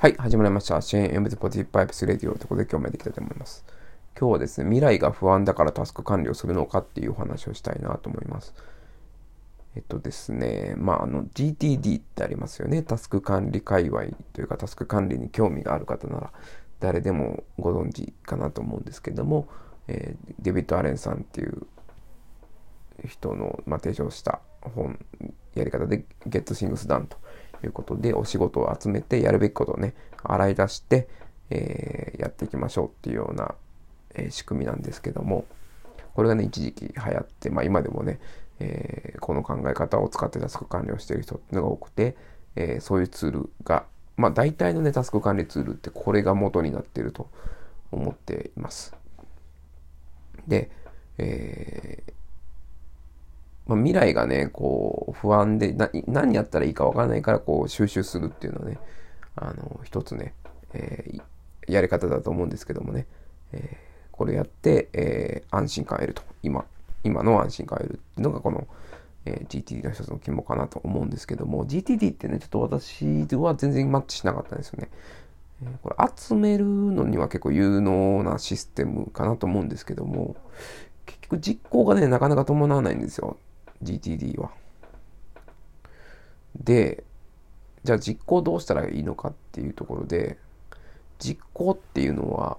はい、始まりました。シェーン・エムズ・ポジティブ・パイプス・レディオということで今日もやっていきたいと思います。今日はですね、未来が不安だからタスク管理をするのかっていうお話をしたいなと思います。えっとですね、まあ、あの、GTD ってありますよね。タスク管理界隈というか、タスク管理に興味がある方なら、誰でもご存知かなと思うんですけども、えー、デビッド・アレンさんっていう人の、まあ、提唱した本、やり方で Get Things Done ということで、お仕事を集めてやるべきことをね、洗い出して、えー、やっていきましょうっていうような、えー、仕組みなんですけども、これがね、一時期流行って、まあ今でもね、えー、この考え方を使ってタスク管理をしている人っていうのが多くて、えそういうツールが、まあ大体のね、タスク管理ツールってこれが元になっていると思っています。で、えー、まあ、未来がね、こう、不安で、な、何やったらいいかわからないから、こう、収集するっていうのはね、あの、一つね、えー、やり方だと思うんですけどもね、えー、これやって、えー、安心感を得ると。今、今の安心感を得るっていうのが、この、え GTD の一つの肝かなと思うんですけども、GTD ってね、ちょっと私は全然マッチしなかったんですよね。えこれ集めるのには結構有能なシステムかなと思うんですけども、結局実行がね、なかなか伴わないんですよ。GTD は。で、じゃあ実行どうしたらいいのかっていうところで、実行っていうのは、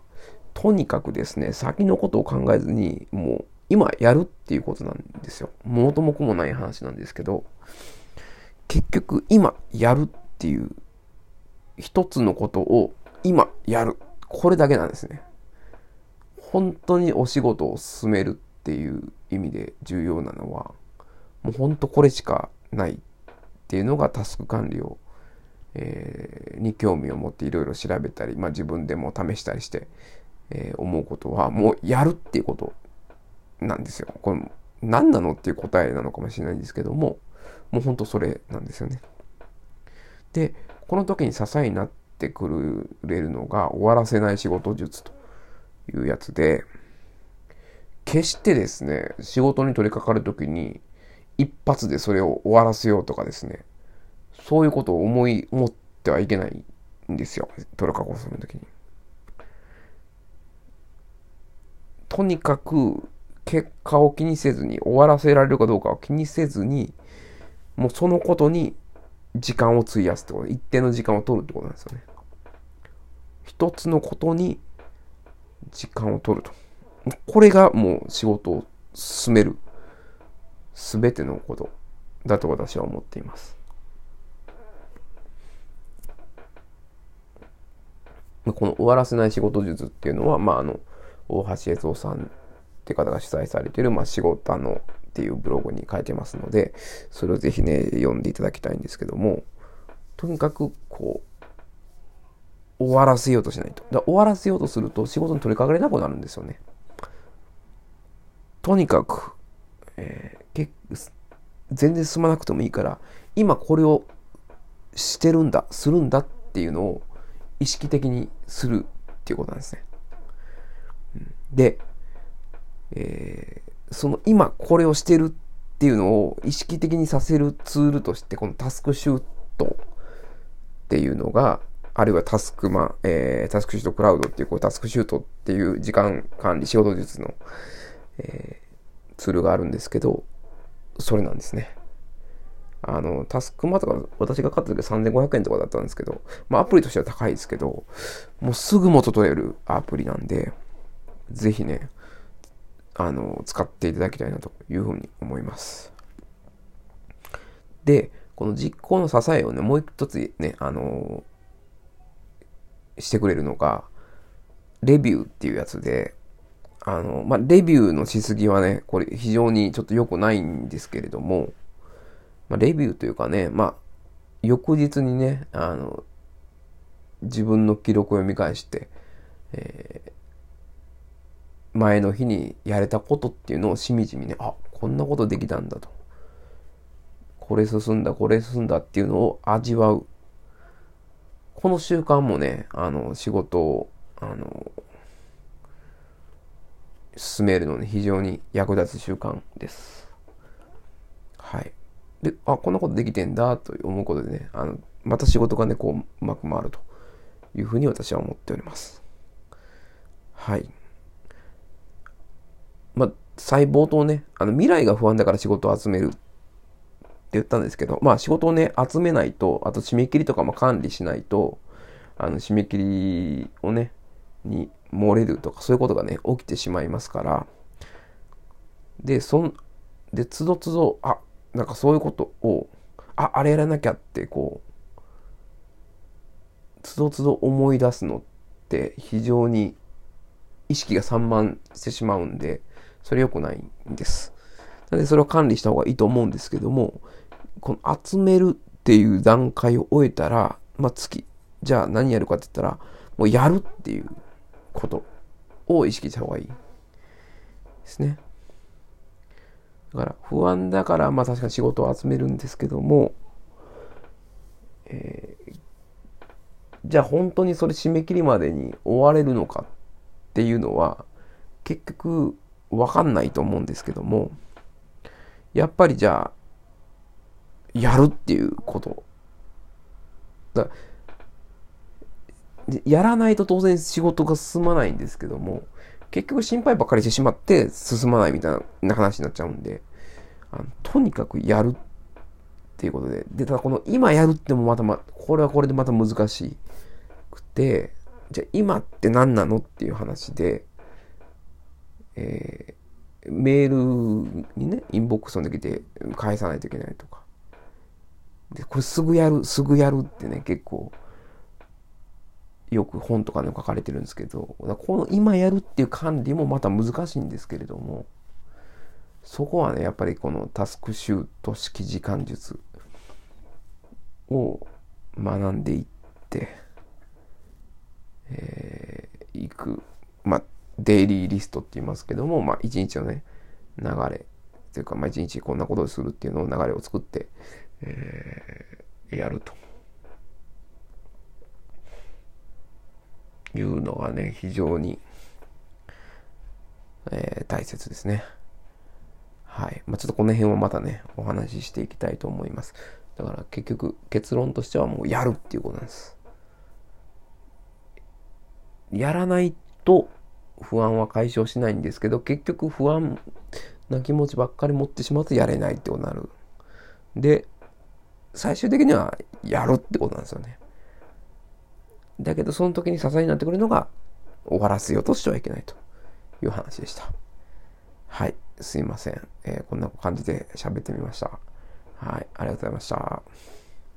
とにかくですね、先のことを考えずに、もう今やるっていうことなんですよ。もともこもない話なんですけど、結局今やるっていう一つのことを今やる。これだけなんですね。本当にお仕事を進めるっていう意味で重要なのは、もうほんとこれしかないっていうのがタスク管理を、えー、に興味を持っていろいろ調べたり、まあ、自分でも試したりして、えー、思うことはもうやるっていうことなんですよ。これ何なのっていう答えなのかもしれないんですけどももうほんとそれなんですよね。でこの時に支えになってくれるのが終わらせない仕事術というやつで決してですね仕事に取り掛かる時に一発でそれを終わらせようとかですね、そういうことを思い、思ってはいけないんですよ。トロカゴするときに。とにかく結果を気にせずに、終わらせられるかどうかを気にせずに、もうそのことに時間を費やすってこと、一定の時間を取るってことなんですよね。一つのことに時間を取ると。これがもう仕事を進める全てのことだと私は思っています。この終わらせない仕事術っていうのは、まあ、あの、大橋悦夫さんって方が主催されている、まあ、仕事のっていうブログに書いてますので、それをぜひね、読んでいただきたいんですけども、とにかく、こう、終わらせようとしないと。だ終わらせようとすると仕事に取り掛かれなくなるんですよね。とにかく、え、全然進まなくてもいいから今これをしてるんだするんだっていうのを意識的にするっていうことなんですね。で、えー、その今これをしてるっていうのを意識的にさせるツールとしてこのタスクシュートっていうのがあるいはタスクマ、えー、タスクシュートクラウドっていうこうタスクシュートっていう時間管理仕事術の、えツールがあるんですけど、それなんですね。あの、タスクマとか、私が買った時は3500円とかだったんですけど、まあアプリとしては高いですけど、もうすぐ元取れるアプリなんで、ぜひね、あの、使っていただきたいなというふうに思います。で、この実行の支えをね、もう一つね、あの、してくれるのが、レビューっていうやつで、あの、まあ、レビューのしすぎはね、これ非常にちょっと良くないんですけれども、まあ、レビューというかね、まあ、翌日にね、あの、自分の記録を読み返して、えー、前の日にやれたことっていうのをしみじみね、あ、こんなことできたんだと。これ進んだ、これ進んだっていうのを味わう。この習慣もね、あの、仕事を、あの、進めるのに非常に役立つ習慣です。はい。で、あ、こんなことできてんだと思うことでね、あの、また仕事がね、こう、うまく回るというふうに私は思っております。はい。まあ、細胞とね、あの未来が不安だから仕事を集めるって言ったんですけど、まあ仕事をね、集めないと、あと締め切りとかも管理しないと、あの締め切りをね、に漏れるとかそういうことがね、起きてしまいますから、で、そん、で、つどつど、あ、なんかそういうことを、あ、あれやらなきゃって、こう、つどつど思い出すのって非常に意識が散漫してしまうんで、それ良くないんです。なのでそれを管理した方がいいと思うんですけども、この集めるっていう段階を終えたら、まあ、月、じゃあ何やるかって言ったら、もうやるっていうことを意識した方がいいですね。だから不安だから、まあ確かに仕事を集めるんですけども、えー、じゃあ本当にそれ締め切りまでに終われるのかっていうのは、結局わかんないと思うんですけども、やっぱりじゃあ、やるっていうこと。だやらないと当然仕事が進まないんですけども、結局心配ばっかりしてしまって進まないみたいな話になっちゃうんで、あのとにかくやるっていうことで、で、ただこの今やるってもまたま、これはこれでまた難しくて、じゃあ今って何なのっていう話で、えー、メールにね、インボックスの時で返さないといけないとか。で、これすぐやる、すぐやるってね、結構、よく本とかでも書かれてるんですけど、この今やるっていう管理もまた難しいんですけれども、そこはね、やっぱりこのタスクシュート式時間術を学んでいって、えー、いく、まあ、デイリーリストって言いますけども、まあ、一日のね、流れ、というか、まあ、一日こんなことをするっていうのを流れを作って、えー、やると。いうのがね、非常に、えー、大切ですね。はい。まあ、ちょっとこの辺はまたね、お話ししていきたいと思います。だから結局結論としてはもうやるっていうことなんです。やらないと不安は解消しないんですけど、結局不安な気持ちばっかり持ってしまうとやれないってことになる。で、最終的にはやるってことなんですよね。だけど、その時に支えになってくるのが、終わらせようとしてはいけないという話でした。はい。すいません。えー、こんな感じで喋ってみました。はい。ありがとうございました。